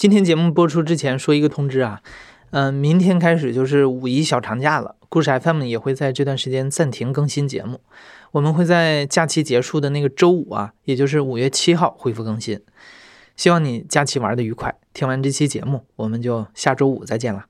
今天节目播出之前说一个通知啊，嗯，明天开始就是五一小长假了，故事 FM 也会在这段时间暂停更新节目。我们会在假期结束的那个周五啊，也就是五月七号恢复更新。希望你假期玩的愉快。听完这期节目，我们就下周五再见了。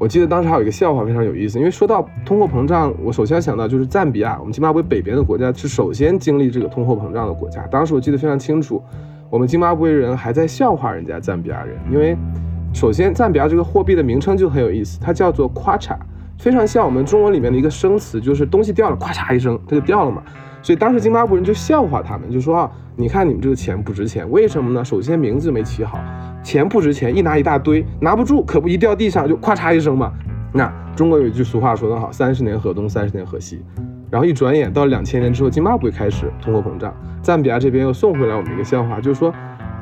我记得当时还有一个笑话非常有意思，因为说到通货膨胀，我首先想到就是赞比亚，我们津巴布韦北边的国家是首先经历这个通货膨胀的国家。当时我记得非常清楚，我们津巴布韦人还在笑话人家赞比亚人，因为首先赞比亚这个货币的名称就很有意思，它叫做夸嚓，非常像我们中文里面的一个生词，就是东西掉了，夸嚓一声它就掉了嘛。所以当时津巴布韦人就笑话他们，就说啊，你看你们这个钱不值钱，为什么呢？首先名字没起好，钱不值钱，一拿一大堆，拿不住，可不一掉地上就咵嚓一声嘛。那中国有一句俗话说得好，三十年河东，三十年河西。然后一转眼到两千年之后，津巴布韦开始通货膨胀，赞比亚这边又送回来我们一个笑话，就是说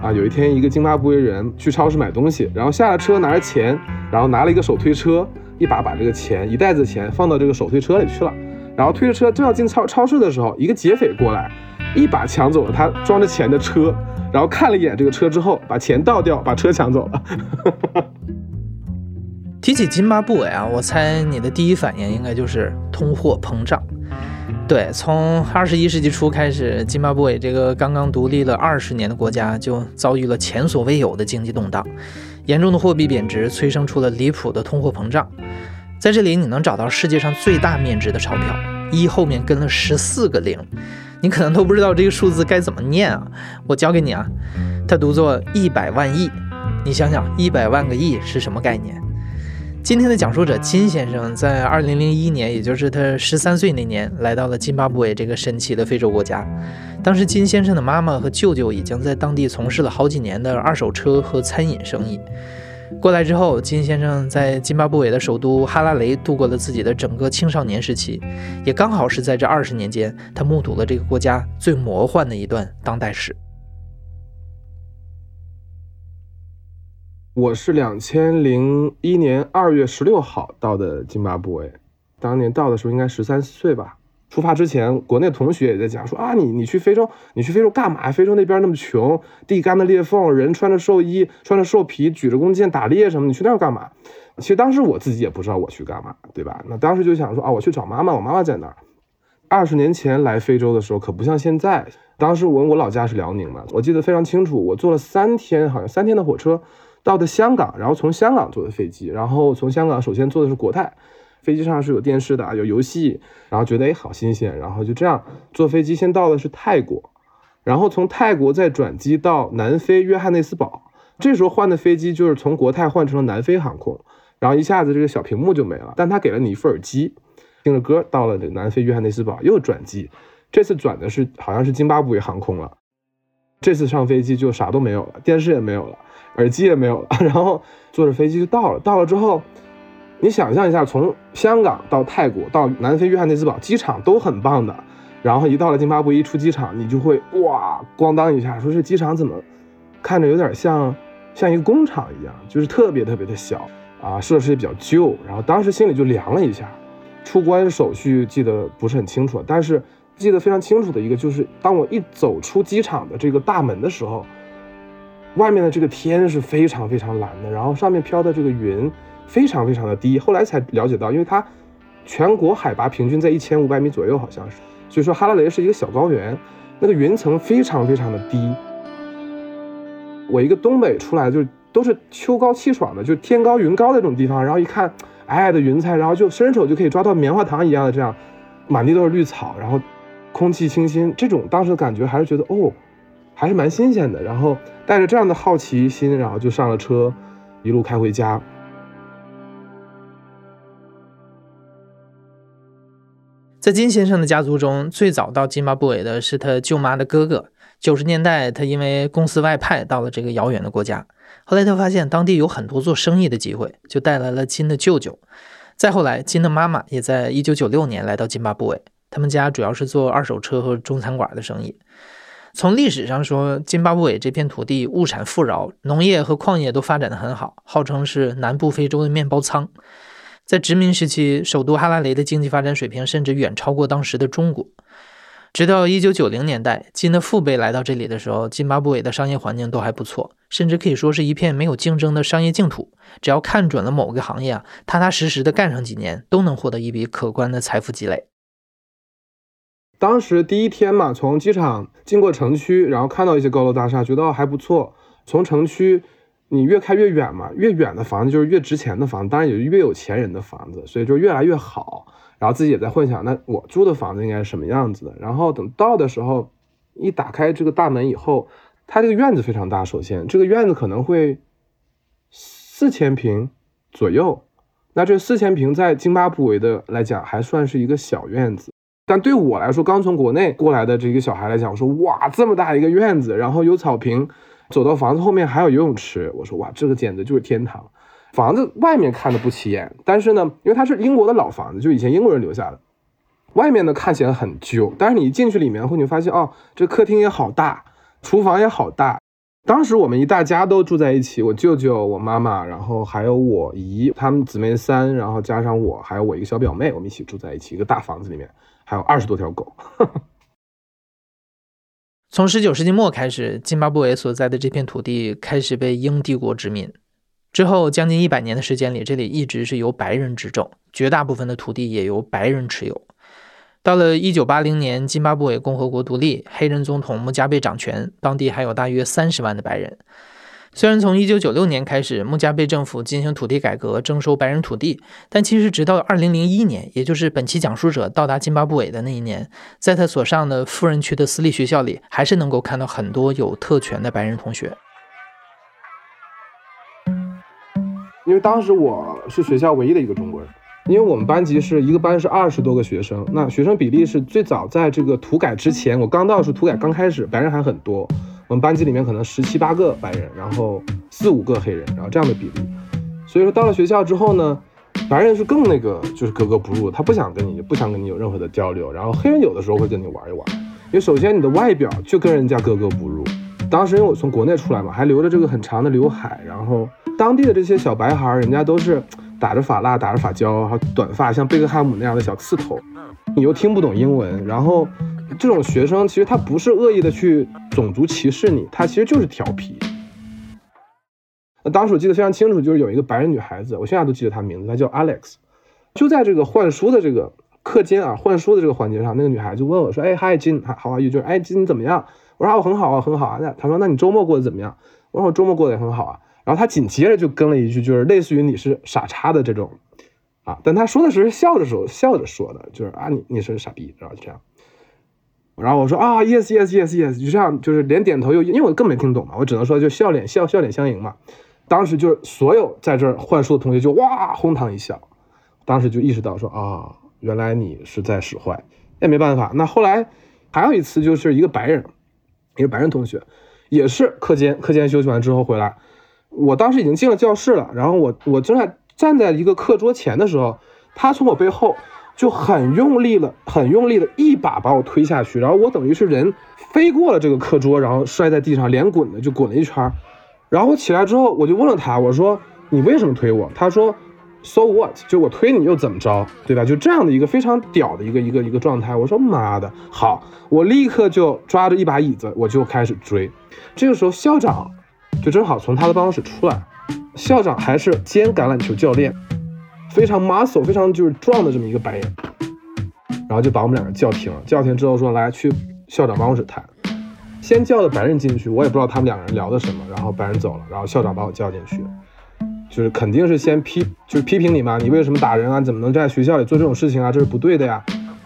啊，有一天一个津巴布韦人去超市买东西，然后下了车拿着钱，然后拿了一个手推车，一把把这个钱一袋子钱放到这个手推车里去了。然后推着车正要进超超市的时候，一个劫匪过来，一把抢走了他装着钱的车，然后看了一眼这个车之后，把钱倒掉，把车抢走了。提起津巴布韦啊，我猜你的第一反应应该就是通货膨胀。对，从二十一世纪初开始，津巴布韦这个刚刚独立了二十年的国家就遭遇了前所未有的经济动荡，严重的货币贬值催生出了离谱的通货膨胀。在这里，你能找到世界上最大面值的钞票，一后面跟了十四个零，你可能都不知道这个数字该怎么念啊！我教给你啊，它读作一百万亿。你想想，一百万个亿是什么概念？今天的讲述者金先生在二零零一年，也就是他十三岁那年，来到了津巴布韦这个神奇的非洲国家。当时，金先生的妈妈和舅舅已经在当地从事了好几年的二手车和餐饮生意。过来之后，金先生在津巴布韦的首都哈拉雷度过了自己的整个青少年时期，也刚好是在这二十年间，他目睹了这个国家最魔幻的一段当代史。我是两千零一年二月十六号到的津巴布韦，当年到的时候应该十三四岁吧。出发之前，国内同学也在讲说啊，你你去非洲，你去非洲干嘛？非洲那边那么穷，地干的裂缝，人穿着兽衣，穿着兽皮，举着弓箭打猎什么，你去那儿干嘛？其实当时我自己也不知道我去干嘛，对吧？那当时就想说啊，我去找妈妈，我妈妈在那儿。二十年前来非洲的时候可不像现在，当时我我老家是辽宁嘛，我记得非常清楚，我坐了三天，好像三天的火车到的香港，然后从香港坐的飞机，然后从香港首先坐的是国泰。飞机上是有电视的啊，有游戏，然后觉得哎好新鲜，然后就这样坐飞机先到的是泰国，然后从泰国再转机到南非约翰内斯堡，这时候换的飞机就是从国泰换成了南非航空，然后一下子这个小屏幕就没了，但他给了你一副耳机，听着歌到了这南非约翰内斯堡又转机，这次转的是好像是津巴布韦航空了，这次上飞机就啥都没有了，电视也没有了，耳机也没有了，然后坐着飞机就到了，到了之后。你想象一下，从香港到泰国到南非约翰内斯堡，机场都很棒的。然后一到了津巴布韦，一出机场，你就会哇，咣当一下，说这机场怎么看着有点像像一个工厂一样，就是特别特别的小啊，设施也比较旧。然后当时心里就凉了一下。出关手续记得不是很清楚，但是记得非常清楚的一个就是，当我一走出机场的这个大门的时候，外面的这个天是非常非常蓝的，然后上面飘的这个云。非常非常的低，后来才了解到，因为它全国海拔平均在一千五百米左右，好像是，所以说哈拉雷是一个小高原，那个云层非常非常的低。我一个东北出来，就都是秋高气爽的，就天高云高的这种地方，然后一看矮矮的云彩，然后就伸手就可以抓到棉花糖一样的这样，满地都是绿草，然后空气清新，这种当时的感觉还是觉得哦，还是蛮新鲜的。然后带着这样的好奇心，然后就上了车，一路开回家。在金先生的家族中，最早到津巴布韦的是他舅妈的哥哥，九十年代，他因为公司外派到了这个遥远的国家，后来他发现当地有很多做生意的机会，就带来了金的舅舅。再后来，金的妈妈也在一九九六年来到津巴布韦，他们家主要是做二手车和中餐馆的生意。从历史上说，津巴布韦这片土地物产富饶，农业和矿业都发展的很好，号称是南部非洲的面包仓。在殖民时期，首都哈拉雷的经济发展水平甚至远超过当时的中国。直到一九九零年代，金的父辈来到这里的时候，津巴布韦的商业环境都还不错，甚至可以说是一片没有竞争的商业净土。只要看准了某个行业啊，踏踏实实的干上几年，都能获得一笔可观的财富积累。当时第一天嘛，从机场经过城区，然后看到一些高楼大厦，觉得还不错。从城区你越开越远嘛，越远的房子就是越值钱的房子，当然也是越有钱人的房子，所以就越来越好。然后自己也在幻想，那我住的房子应该是什么样子的。然后等到的时候，一打开这个大门以后，它这个院子非常大。首先，这个院子可能会四千平左右。那这四千平在津巴布韦的来讲，还算是一个小院子。但对我来说，刚从国内过来的这个小孩来讲，我说哇，这么大一个院子，然后有草坪，走到房子后面还有游泳池，我说哇，这个简直就是天堂。房子外面看的不起眼，但是呢，因为它是英国的老房子，就以前英国人留下的，外面呢看起来很旧，但是你一进去里面后，你发现哦，这客厅也好大，厨房也好大。当时我们一大家都住在一起，我舅舅、我妈妈，然后还有我姨，他们姊妹三，然后加上我，还有我一个小表妹，我们一起住在一起，一个大房子里面。还有二十多条狗。从十九世纪末开始，津巴布韦所在的这片土地开始被英帝国殖民。之后将近一百年的时间里，这里一直是由白人执政，绝大部分的土地也由白人持有。到了一九八零年，津巴布韦共和国独立，黑人总统穆加贝掌权，当地还有大约三十万的白人。虽然从1996年开始，穆加贝政府进行土地改革，征收白人土地，但其实直到2001年，也就是本期讲述者到达津巴布韦的那一年，在他所上的富人区的私立学校里，还是能够看到很多有特权的白人同学。因为当时我是学校唯一的一个中国人，因为我们班级是一个班是二十多个学生，那学生比例是最早在这个土改之前，我刚到的时土改刚开始，白人还很多。我们班级里面可能十七八个白人，然后四五个黑人，然后这样的比例。所以说到了学校之后呢，白人是更那个就是格格不入，他不想跟你不想跟你有任何的交流。然后黑人有的时候会跟你玩一玩，因为首先你的外表就跟人家格格不入。当时因为我从国内出来嘛，还留着这个很长的刘海，然后当地的这些小白孩，人家都是 打着发蜡、打着发胶，还有短发，像贝克汉姆那样的小刺头。你又听不懂英文，然后。这种学生其实他不是恶意的去种族歧视你，他其实就是调皮。那当时我记得非常清楚，就是有一个白人女孩子，我现在都记得她名字，她叫 Alex。就在这个换书的这个课间啊，换书的这个环节上，那个女孩就问我说：“哎，Hi Jin，How are you？就是哎，Jin 怎么样？”我说：“啊我很好啊，很好啊。”那她说：“那你周末过得怎么样？”我说：“我周末过得也很好啊。”然后她紧接着就跟了一句，就是类似于“你是傻叉”的这种啊，但她说的时候笑着说，笑着说的，就是啊，你你是傻逼，然后就这样。然后我说啊，yes yes yes yes，就这样，就是连点头又，因为我更没听懂嘛，我只能说就笑脸笑笑脸相迎嘛。当时就是所有在这儿换书的同学就哇哄堂一笑，当时就意识到说啊，原来你是在使坏，也没办法。那后来还有一次就是一个白人，一个白人同学，也是课间课间休息完之后回来，我当时已经进了教室了，然后我我正在站在一个课桌前的时候，他从我背后。就很用力了，很用力的一把把我推下去，然后我等于是人飞过了这个课桌，然后摔在地上，连滚的就滚了一圈。然后我起来之后，我就问了他，我说你为什么推我？他说 So what？就我推你又怎么着，对吧？就这样的一个非常屌的一个一个一个状态。我说妈的，好，我立刻就抓着一把椅子，我就开始追。这个时候校长就正好从他的办公室出来，校长还是兼橄榄球教练。非常 muscle 非常就是壮的这么一个白人，然后就把我们两个叫停了。叫停之后说来去校长办公室谈。先叫的白人进去，我也不知道他们两个人聊的什么。然后白人走了，然后校长把我叫进去，就是肯定是先批，就是批评你嘛，你为什么打人啊？怎么能在学校里做这种事情啊？这是不对的呀。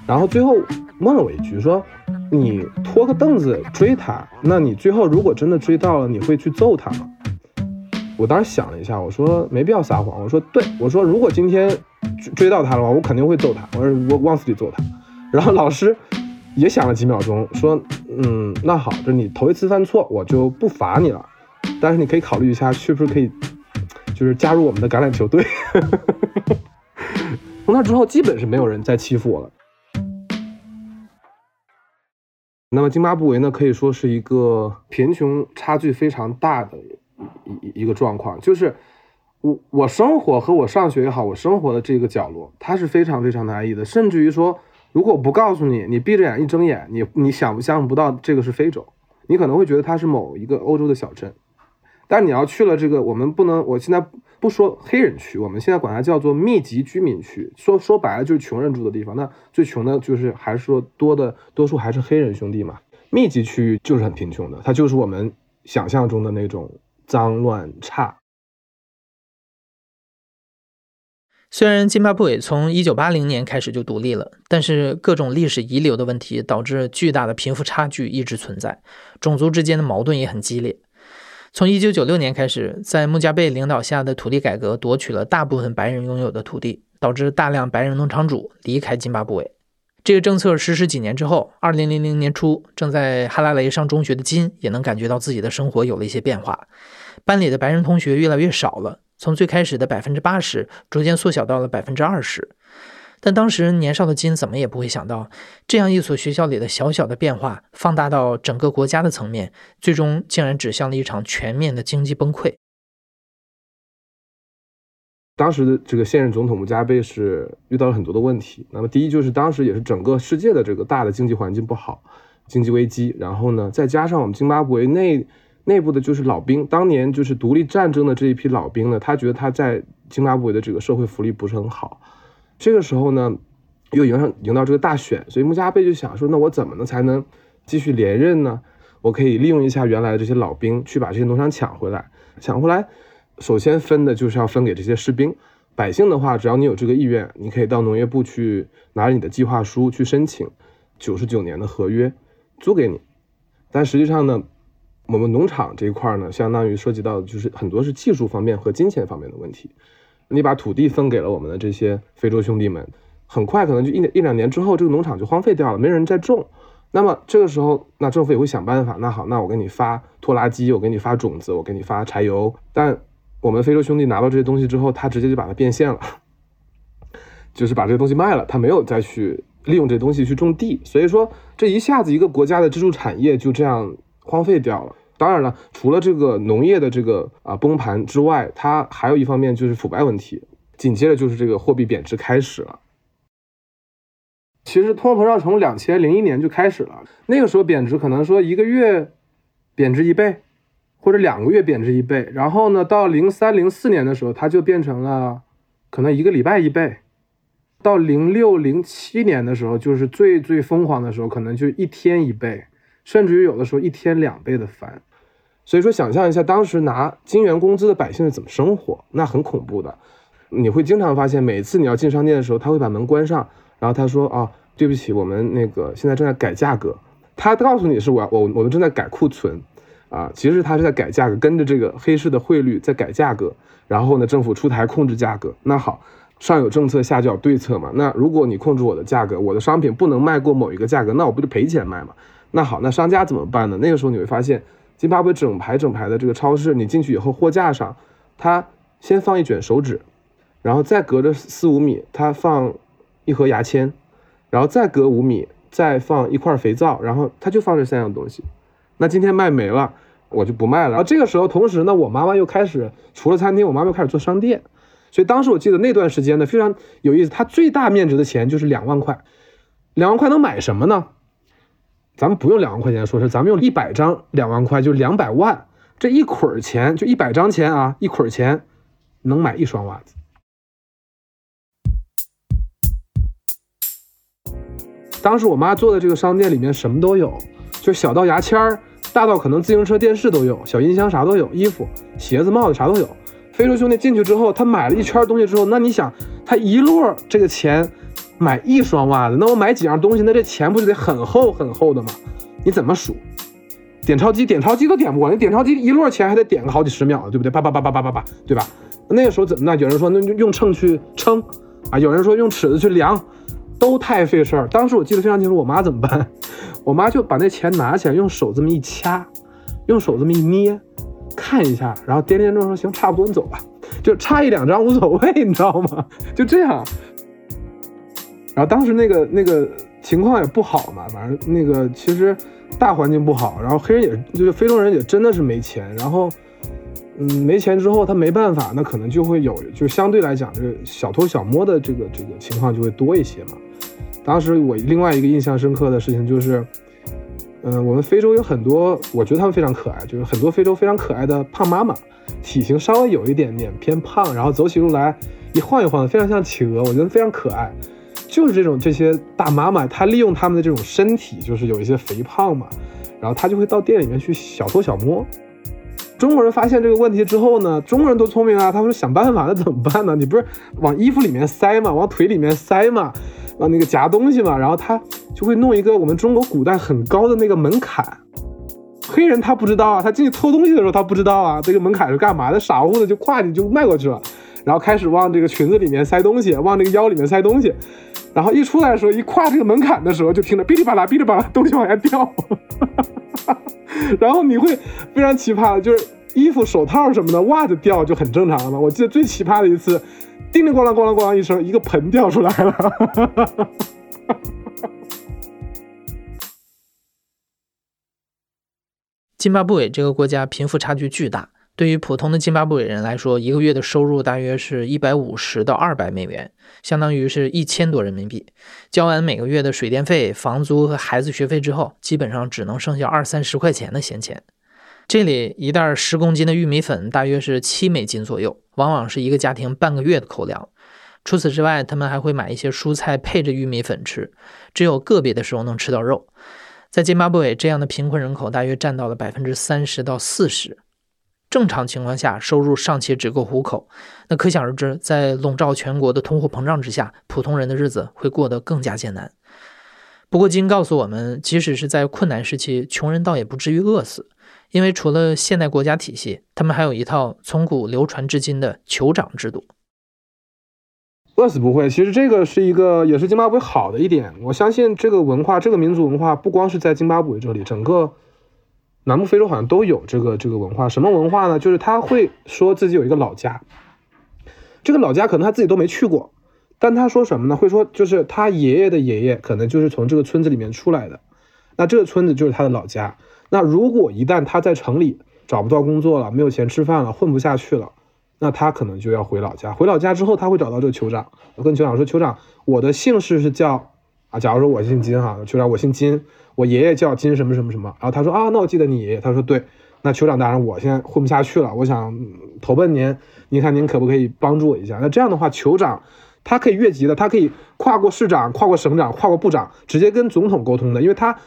然后最后问了我一句，说你拖个凳子追他，那你最后如果真的追到了，你会去揍他吗？我当时想了一下，我说没必要撒谎。我说对，我说如果今天追到他的话，我肯定会揍他。我说我往死里揍他。然后老师也想了几秒钟，说嗯，那好，就你头一次犯错，我就不罚你了，但是你可以考虑一下，是不是可以，就是加入我们的橄榄球队。从那之后，基本是没有人再欺负我了。那么津巴布韦呢，可以说是一个贫穷差距非常大的一一一个状况，就是我我生活和我上学也好，我生活的这个角落，它是非常非常难易的，甚至于说，如果我不告诉你，你闭着眼一睁眼，你你想不想不到这个是非洲，你可能会觉得它是某一个欧洲的小镇，但你要去了这个，我们不能，我现在。不说黑人区，我们现在管它叫做密集居民区。说说白了就是穷人住的地方。那最穷的就是还是说多的多数还是黑人兄弟嘛。密集区域就是很贫穷的，它就是我们想象中的那种脏乱差。虽然津巴布韦从一九八零年开始就独立了，但是各种历史遗留的问题导致巨大的贫富差距一直存在，种族之间的矛盾也很激烈。从一九九六年开始，在穆加贝领导下的土地改革夺取了大部分白人拥有的土地，导致大量白人农场主离开津巴布韦。这个政策实施几年之后，二零零零年初，正在哈拉雷上中学的金也能感觉到自己的生活有了一些变化，班里的白人同学越来越少了，从最开始的百分之八十，逐渐缩小到了百分之二十。但当时年少的金怎么也不会想到，这样一所学校里的小小的变化，放大到整个国家的层面，最终竟然指向了一场全面的经济崩溃。当时的这个现任总统穆加贝是遇到了很多的问题。那么第一就是当时也是整个世界的这个大的经济环境不好，经济危机。然后呢，再加上我们津巴布韦内内部的就是老兵，当年就是独立战争的这一批老兵呢，他觉得他在津巴布韦的这个社会福利不是很好。这个时候呢，又迎上迎到这个大选，所以穆加贝就想说，那我怎么能才能继续连任呢？我可以利用一下原来的这些老兵，去把这些农场抢回来。抢回来，首先分的就是要分给这些士兵。百姓的话，只要你有这个意愿，你可以到农业部去拿着你的计划书去申请九十九年的合约租给你。但实际上呢，我们农场这一块呢，相当于涉及到就是很多是技术方面和金钱方面的问题。你把土地分给了我们的这些非洲兄弟们，很快可能就一一两年之后，这个农场就荒废掉了，没人再种。那么这个时候，那政府也会想办法。那好，那我给你发拖拉机，我给你发种子，我给你发柴油。但我们非洲兄弟拿到这些东西之后，他直接就把它变现了，就是把这个东西卖了，他没有再去利用这东西去种地。所以说，这一下子一个国家的支柱产业就这样荒废掉了。当然了，除了这个农业的这个啊崩盘之外，它还有一方面就是腐败问题。紧接着就是这个货币贬值开始了。其实通货膨胀从两千零一年就开始了，那个时候贬值可能说一个月贬值一倍，或者两个月贬值一倍。然后呢，到零三零四年的时候，它就变成了可能一个礼拜一倍。到零六零七年的时候，就是最最疯狂的时候，可能就一天一倍，甚至于有的时候一天两倍的翻。所以说，想象一下当时拿金元工资的百姓是怎么生活，那很恐怖的。你会经常发现，每次你要进商店的时候，他会把门关上，然后他说：“啊，对不起，我们那个现在正在改价格。”他告诉你是我我我们正在改库存，啊，其实他是在改价格，跟着这个黑市的汇率在改价格。然后呢，政府出台控制价格。那好，上有政策，下就有对策嘛。那如果你控制我的价格，我的商品不能卖过某一个价格，那我不就赔钱卖嘛？那好，那商家怎么办呢？那个时候你会发现。津巴布整排整排的这个超市，你进去以后，货架上，它先放一卷手纸，然后再隔着四五米，它放一盒牙签，然后再隔五米，再放一块肥皂，然后它就放这三样东西。那今天卖没了，我就不卖了。然后这个时候，同时呢，我妈妈又开始除了餐厅，我妈妈又开始做商店。所以当时我记得那段时间呢，非常有意思。它最大面值的钱就是两万块，两万块能买什么呢？咱们不用两万块钱说事，咱们用一百张两万块，就两百万，这一捆钱就一百张钱啊，一捆钱能买一双袜子。当时我妈做的这个商店里面什么都有，就小到牙签儿，大到可能自行车、电视都有，小音箱啥都有，衣服、鞋子、帽子啥都有。非洲兄弟进去之后，他买了一圈东西之后，那你想，他一摞这个钱。买一双袜子，那我买几样东西，那这钱不是得很厚很厚的吗？你怎么数？点钞机，点钞机都点不过，你点钞机一摞钱还得点个好几十秒，对不对？叭叭叭叭叭叭叭，对吧？那个时候怎么呢？有人说那用秤去称啊，有人说用尺子去量，都太费事儿。当时我记得非常清楚，我妈怎么办？我妈就把那钱拿起来，用手这么一掐，用手这么一捏，看一下，然后掂掂正说：“行，差不多，你走吧。”就差一两张无所谓，你知道吗？就这样。然后当时那个那个情况也不好嘛，反正那个其实大环境不好，然后黑人也就是非洲人也真的是没钱，然后嗯没钱之后他没办法，那可能就会有就相对来讲这个小偷小摸的这个这个情况就会多一些嘛。当时我另外一个印象深刻的事情就是，嗯，我们非洲有很多，我觉得他们非常可爱，就是很多非洲非常可爱的胖妈妈，体型稍微有一点点偏胖，然后走起路来一晃一晃的，非常像企鹅，我觉得非常可爱。就是这种这些大妈妈，她利用他们的这种身体，就是有一些肥胖嘛，然后她就会到店里面去小偷小摸。中国人发现这个问题之后呢，中国人多聪明啊，他们想办法，那怎么办呢？你不是往衣服里面塞嘛，往腿里面塞嘛。往，那个夹东西嘛，然后他就会弄一个我们中国古代很高的那个门槛。黑人他不知道啊，他进去偷东西的时候他不知道啊，这个门槛是干嘛的，傻乎乎的就跨进就迈过去了，然后开始往这个裙子里面塞东西，往这个腰里面塞东西，然后一出来的时候，一跨这个门槛的时候，就听着哔哩吧啦哔哩吧啦东西往下掉，然后你会非常奇葩，就是衣服、手套什么的，袜子掉就很正常了嘛。我记得最奇葩的一次。叮铃咣啷咣啷咣啷一声，一个盆掉出来了。津巴布韦这个国家贫富差距巨大，对于普通的津巴布韦人来说，一个月的收入大约是一百五十到二百美元，相当于是一千多人民币。交完每个月的水电费、房租和孩子学费之后，基本上只能剩下二三十块钱的闲钱。这里一袋十公斤的玉米粉大约是七美金左右，往往是一个家庭半个月的口粮。除此之外，他们还会买一些蔬菜配着玉米粉吃，只有个别的时候能吃到肉。在津巴布韦，这样的贫困人口大约占到了百分之三十到四十。正常情况下，收入尚且只够糊口，那可想而知，在笼罩全国的通货膨胀之下，普通人的日子会过得更加艰难。不过，金告诉我们，即使是在困难时期，穷人倒也不至于饿死。因为除了现代国家体系，他们还有一套从古流传至今的酋长制度。饿死不会，其实这个是一个也是津巴布韦好的一点。我相信这个文化，这个民族文化不光是在津巴布韦这里，整个南部非洲好像都有这个这个文化。什么文化呢？就是他会说自己有一个老家，这个老家可能他自己都没去过，但他说什么呢？会说就是他爷爷的爷爷可能就是从这个村子里面出来的，那这个村子就是他的老家。那如果一旦他在城里找不到工作了，没有钱吃饭了，混不下去了，那他可能就要回老家。回老家之后，他会找到这个酋长，我跟酋长说：“酋长，我的姓氏是叫啊，假如说我姓金哈，酋长我姓金，我爷爷叫金什么什么什么。”然后他说：“啊，那我记得你爷爷。”他说：“对，那酋长大人，我现在混不下去了，我想投奔您，您看您可不可以帮助我一下？那这样的话，酋长他可以越级的，他可以跨过市长，跨过省长，跨过部长，直接跟总统沟通的，因为他。”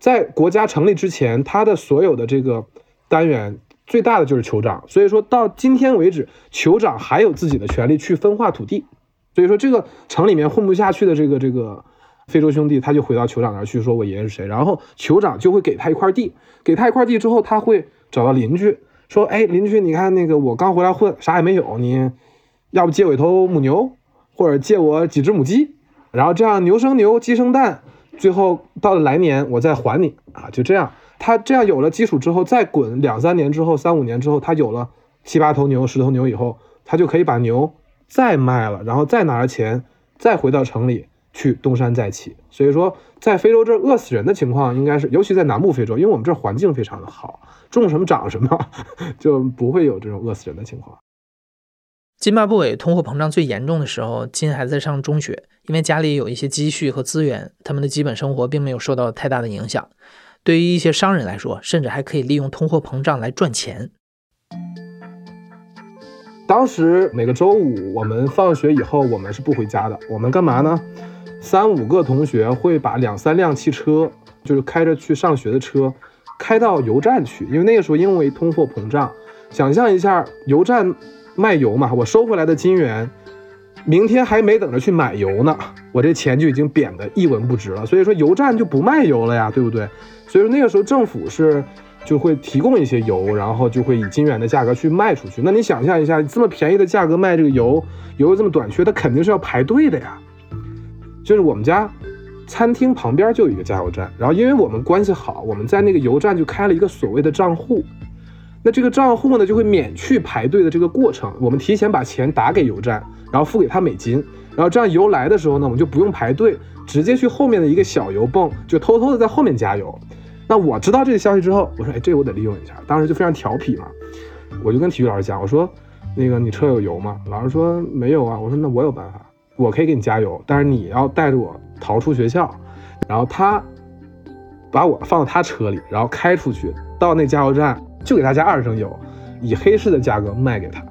在国家成立之前，他的所有的这个单元最大的就是酋长，所以说到今天为止，酋长还有自己的权利去分化土地。所以说这个城里面混不下去的这个这个非洲兄弟，他就回到酋长那儿去说：“我爷爷是谁？”然后酋长就会给他一块地，给他一块地之后，他会找到邻居说：“哎，邻居，你看那个我刚回来混，啥也没有，你要不借我一头母牛，或者借我几只母鸡，然后这样牛生牛，鸡生蛋。”最后到了来年，我再还你啊！就这样，他这样有了基础之后，再滚两三年之后，三五年之后，他有了七八头牛、十头牛以后，他就可以把牛再卖了，然后再拿着钱，再回到城里去东山再起。所以说，在非洲这饿死人的情况，应该是尤其在南部非洲，因为我们这环境非常的好，种什么长什么，就不会有这种饿死人的情况。津巴布韦通货膨胀最严重的时候，金还在上中学，因为家里有一些积蓄和资源，他们的基本生活并没有受到太大的影响。对于一些商人来说，甚至还可以利用通货膨胀来赚钱。当时每个周五我们放学以后，我们是不回家的，我们干嘛呢？三五个同学会把两三辆汽车，就是开着去上学的车，开到油站去，因为那个时候因为通货膨胀，想象一下油站。卖油嘛，我收回来的金元，明天还没等着去买油呢，我这钱就已经贬得一文不值了。所以说油站就不卖油了呀，对不对？所以说那个时候政府是就会提供一些油，然后就会以金元的价格去卖出去。那你想象一下，这么便宜的价格卖这个油，油又这么短缺，它肯定是要排队的呀。就是我们家餐厅旁边就有一个加油站，然后因为我们关系好，我们在那个油站就开了一个所谓的账户。那这个账户呢，就会免去排队的这个过程。我们提前把钱打给油站，然后付给他美金，然后这样油来的时候呢，我们就不用排队，直接去后面的一个小油泵，就偷偷的在后面加油。那我知道这个消息之后，我说，哎，这个我得利用一下。当时就非常调皮嘛，我就跟体育老师讲，我说，那个你车有油吗？老师说没有啊。我说那我有办法，我可以给你加油，但是你要带着我逃出学校。然后他把我放到他车里，然后开出去到那加油站，就给他加二升油，以黑市的价格卖给他。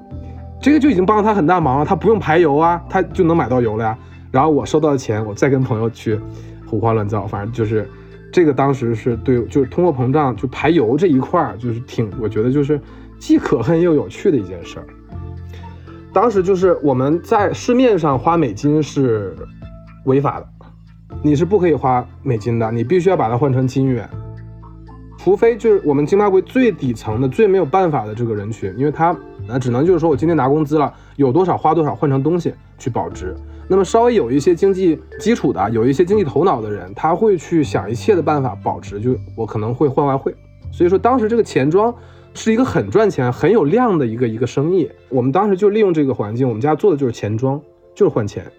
这个就已经帮了他很大忙了，他不用排油啊，他就能买到油了呀。然后我收到的钱，我再跟朋友去胡欢乱造，反正就是。这个当时是对，就是通货膨胀，就排油这一块儿，就是挺，我觉得就是既可恨又有趣的一件事儿。当时就是我们在市面上花美金是违法的，你是不可以花美金的，你必须要把它换成金元，除非就是我们津巴布韦最底层的、最没有办法的这个人群，因为他那只能就是说我今天拿工资了，有多少花多少，换成东西去保值。那么稍微有一些经济基础的，有一些经济头脑的人，他会去想一切的办法保值。就我可能会换外汇，所以说当时这个钱庄是一个很赚钱、很有量的一个一个生意。我们当时就利用这个环境，我们家做的就是钱庄，就是换钱。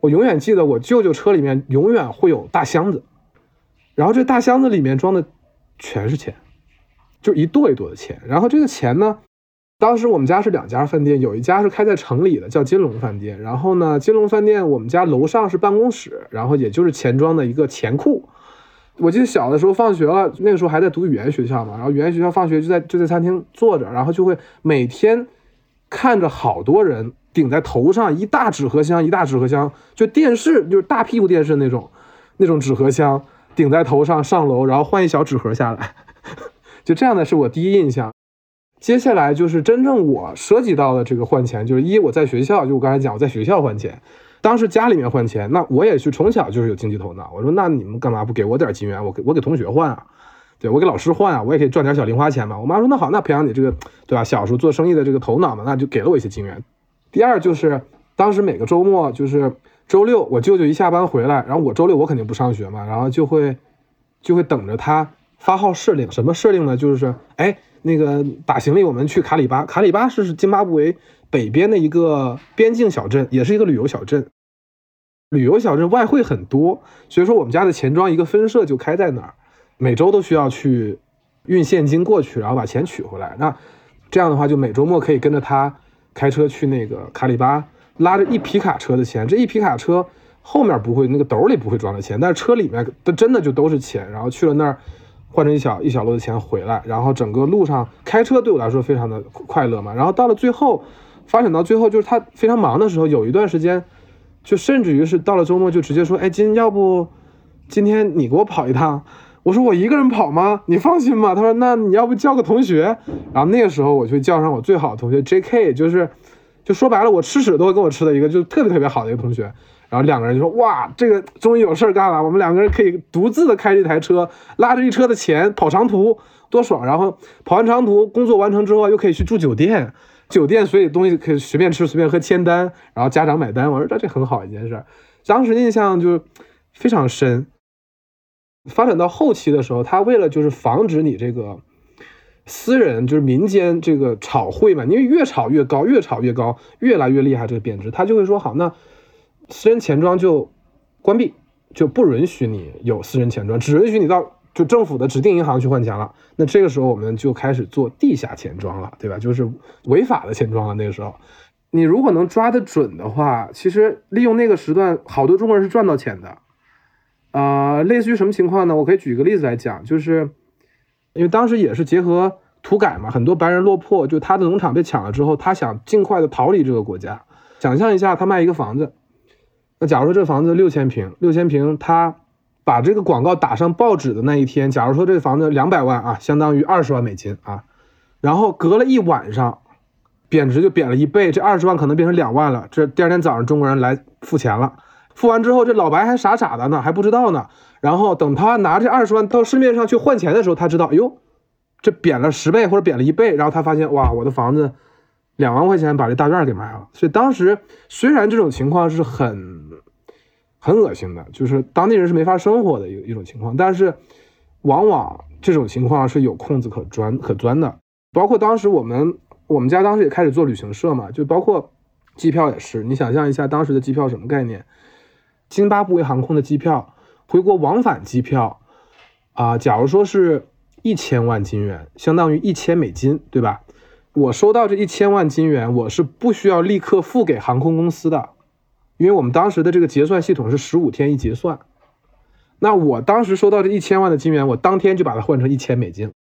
我永远记得我舅舅车里面永远会有大箱子，然后这大箱子里面装的全是钱，就一垛一垛的钱。然后这个钱呢？当时我们家是两家饭店，有一家是开在城里的，叫金龙饭店。然后呢，金龙饭店我们家楼上是办公室，然后也就是钱庄的一个钱库。我记得小的时候放学了，那个时候还在读语言学校嘛，然后语言学校放学就在就在餐厅坐着，然后就会每天看着好多人顶在头上一大纸盒箱，一大纸盒箱，就电视就是大屁股电视那种那种纸盒箱顶在头上上楼，然后换一小纸盒下来，就这样的是我第一印象。接下来就是真正我涉及到的这个换钱，就是一我在学校，就我刚才讲我在学校换钱，当时家里面换钱，那我也去从小就是有经济头脑，我说那你们干嘛不给我点金元，我给我给同学换啊，对我给老师换啊，我也可以赚点小零花钱嘛。我妈说那好，那培养你这个对吧，小时候做生意的这个头脑嘛，那就给了我一些金元。第二就是当时每个周末就是周六，我舅舅一下班回来，然后我周六我肯定不上学嘛，然后就会就会等着他发号施令，什么施令呢？就是哎。那个打行李，我们去卡里巴。卡里巴是津巴布韦北边的一个边境小镇，也是一个旅游小镇。旅游小镇外汇很多，所以说我们家的钱庄一个分社就开在那儿，每周都需要去运现金过去，然后把钱取回来。那这样的话，就每周末可以跟着他开车去那个卡里巴，拉着一皮卡车的钱。这一皮卡车后面不会，那个兜里不会装着钱，但是车里面都真的就都是钱。然后去了那儿。换成一小一小摞的钱回来，然后整个路上开车对我来说非常的快乐嘛。然后到了最后，发展到最后就是他非常忙的时候，有一段时间，就甚至于是到了周末就直接说：“哎，今要不今天你给我跑一趟？”我说：“我一个人跑吗？你放心吧。”他说：“那你要不叫个同学？”然后那个时候我就叫上我最好的同学 J.K.，就是就说白了，我吃屎都会跟我吃的一个，就特别特别好的一个同学。然后两个人就说：“哇，这个终于有事儿干了！我们两个人可以独自的开这台车，拉着一车的钱跑长途，多爽！然后跑完长途，工作完成之后又可以去住酒店，酒店所以东西可以随便吃随便喝，签单，然后家长买单。我说这这很好一件事，当时印象就非常深。发展到后期的时候，他为了就是防止你这个私人就是民间这个炒汇嘛，因为越炒越高，越炒越高，越来越厉害，这个贬值，他就会说好那。”私人钱庄就关闭，就不允许你有私人钱庄，只允许你到就政府的指定银行去换钱了。那这个时候我们就开始做地下钱庄了，对吧？就是违法的钱庄了。那个时候，你如果能抓得准的话，其实利用那个时段，好多中国人是赚到钱的。啊，类似于什么情况呢？我可以举一个例子来讲，就是因为当时也是结合土改嘛，很多白人落魄，就他的农场被抢了之后，他想尽快的逃离这个国家。想象一下，他卖一个房子。那假如说这房子六千平，六千平，他把这个广告打上报纸的那一天，假如说这个房子两百万啊，相当于二十万美金啊，然后隔了一晚上，贬值就贬了一倍，这二十万可能变成两万了。这第二天早上中国人来付钱了，付完之后这老白还傻傻的呢，还不知道呢。然后等他拿这二十万到市面上去换钱的时候，他知道，哎呦，这贬了十倍或者贬了一倍，然后他发现，哇，我的房子两万块钱把这大院给卖了。所以当时虽然这种情况是很很恶心的，就是当地人是没法生活的一一种情况，但是往往这种情况是有空子可钻可钻的。包括当时我们我们家当时也开始做旅行社嘛，就包括机票也是，你想象一下当时的机票什么概念？津巴布韦航空的机票，回国往返机票啊，假如说是一千万金元，相当于一千美金，对吧？我收到这一千万金元，我是不需要立刻付给航空公司的，因为我们当时的这个结算系统是十五天一结算。那我当时收到这一千万的金元，我当天就把它换成一千美金。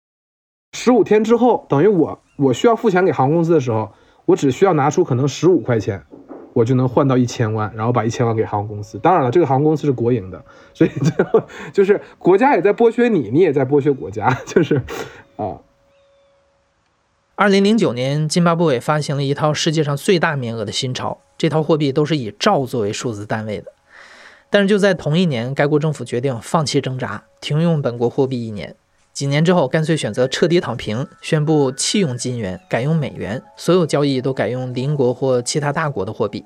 十五天之后，等于我我需要付钱给航空公司的时候，我只需要拿出可能十五块钱，我就能换到一千万，然后把一千万给航空公司。当然了，这个航空公司是国营的，所以就就是国家也在剥削你，你也在剥削国家，就是啊。二零零九年，津巴布韦发行了一套世界上最大面额的新钞，这套货币都是以兆作为数字单位的。但是就在同一年，该国政府决定放弃挣扎，停用本国货币一年。几年之后，干脆选择彻底躺平，宣布弃用金元，改用美元，所有交易都改用邻国或其他大国的货币。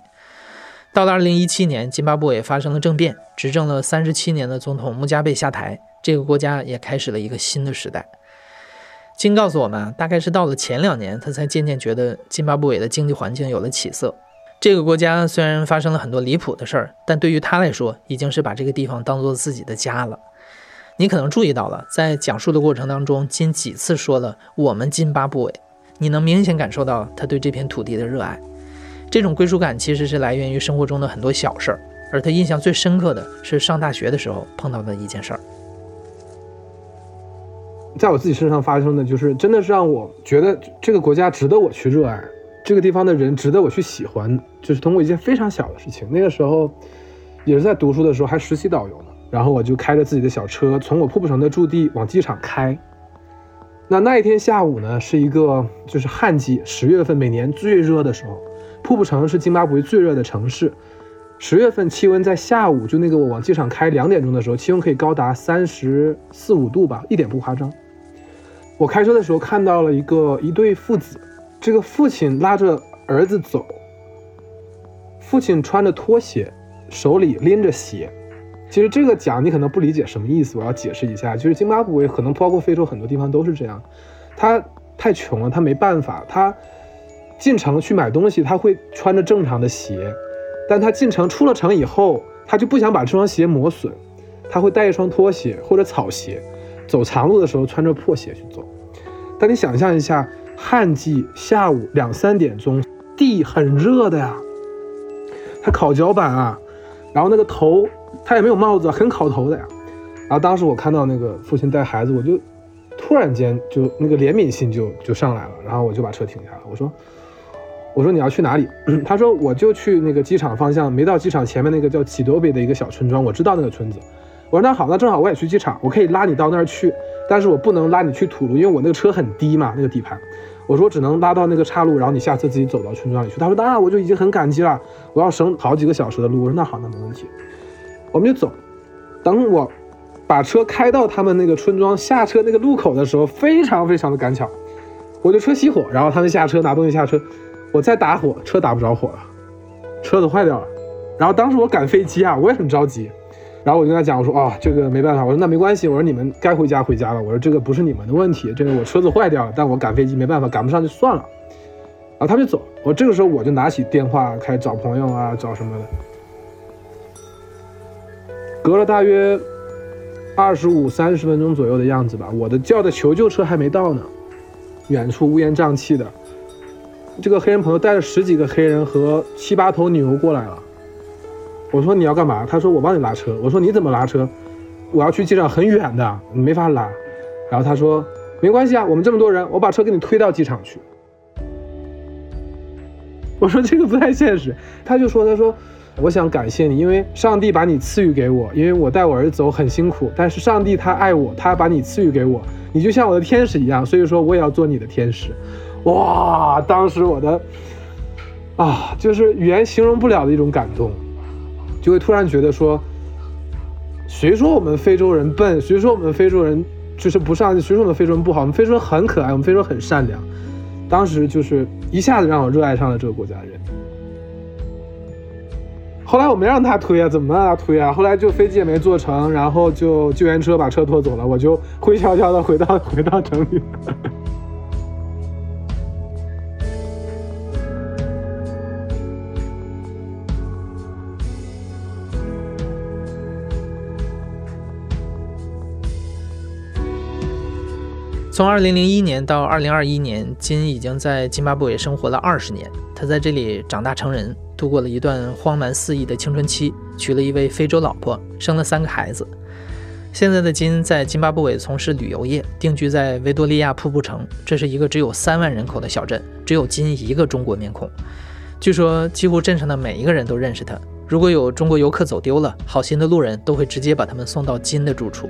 到了二零一七年，津巴布韦发生了政变，执政了三十七年的总统穆加贝下台，这个国家也开始了一个新的时代。金告诉我们，大概是到了前两年，他才渐渐觉得津巴布韦的经济环境有了起色。这个国家虽然发生了很多离谱的事儿，但对于他来说，已经是把这个地方当做自己的家了。你可能注意到了，在讲述的过程当中，金几次说了“我们津巴布韦”，你能明显感受到他对这片土地的热爱。这种归属感其实是来源于生活中的很多小事儿，而他印象最深刻的是上大学的时候碰到的一件事儿。在我自己身上发生的就是，真的是让我觉得这个国家值得我去热爱，这个地方的人值得我去喜欢。就是通过一件非常小的事情，那个时候也是在读书的时候，还实习导游呢。然后我就开着自己的小车，从我瀑布城的驻地往机场开。那那一天下午呢，是一个就是旱季，十月份每年最热的时候。瀑布城是津巴布韦最热的城市，十月份气温在下午就那个我往机场开两点钟的时候，气温可以高达三十四五度吧，一点不夸张。我开车的时候看到了一个一对父子，这个父亲拉着儿子走，父亲穿着拖鞋，手里拎着鞋。其实这个讲你可能不理解什么意思，我要解释一下，就是津巴布韦可能包括非洲很多地方都是这样，他太穷了，他没办法，他进城去买东西，他会穿着正常的鞋，但他进城出了城以后，他就不想把这双鞋磨损，他会带一双拖鞋或者草鞋。走长路的时候穿着破鞋去走，但你想象一下，旱季下午两三点钟，地很热的呀，他烤脚板啊，然后那个头他也没有帽子，很烤头的呀。然后当时我看到那个父亲带孩子，我就突然间就那个怜悯心就就上来了，然后我就把车停下了，我说我说你要去哪里？他说我就去那个机场方向，没到机场前面那个叫启多贝的一个小村庄，我知道那个村子。我说那好，那正好我也去机场，我可以拉你到那儿去，但是我不能拉你去土路，因为我那个车很低嘛，那个底盘。我说只能拉到那个岔路，然后你下次自己走到村庄里去。他说那我就已经很感激了，我要省好几个小时的路。我说那好，那没问题，我们就走。等我把车开到他们那个村庄下车那个路口的时候，非常非常的赶巧，我的车熄火，然后他们下车拿东西下车，我再打火，车打不着火了，车子坏掉了。然后当时我赶飞机啊，我也很着急。然后我就跟他讲，我说啊，这个没办法，我说那没关系，我说你们该回家回家了，我说这个不是你们的问题，这个我车子坏掉了，但我赶飞机没办法，赶不上就算了。然后他就走，我这个时候我就拿起电话开始找朋友啊，找什么的。隔了大约二十五三十分钟左右的样子吧，我的叫的求救车还没到呢，远处乌烟瘴气的，这个黑人朋友带了十几个黑人和七八头牛过来了。我说你要干嘛？他说我帮你拉车。我说你怎么拉车？我要去机场很远的，你没法拉。然后他说没关系啊，我们这么多人，我把车给你推到机场去。我说这个不太现实。他就说他说我想感谢你，因为上帝把你赐予给我，因为我带我儿子走很辛苦，但是上帝他爱我，他把你赐予给我，你就像我的天使一样，所以说我也要做你的天使。哇，当时我的啊，就是语言形容不了的一种感动。就会突然觉得说，谁说我们非洲人笨？谁说我们非洲人就是不上进？谁说我们非洲人不好？我们非洲人很可爱，我们非洲人很善良。当时就是一下子让我热爱上了这个国家的人。后来我没让他推啊，怎么让他推啊？后来就飞机也没坐成，然后就救援车把车拖走了，我就灰悄悄的回到回到城里。从二零零一年到二零二一年，金已经在津巴布韦生活了二十年。他在这里长大成人，度过了一段荒蛮肆意的青春期，娶了一位非洲老婆，生了三个孩子。现在的金在津巴布韦从事旅游业，定居在维多利亚瀑布城。这是一个只有三万人口的小镇，只有金一个中国面孔。据说几乎镇上的每一个人都认识他。如果有中国游客走丢了，好心的路人都会直接把他们送到金的住处。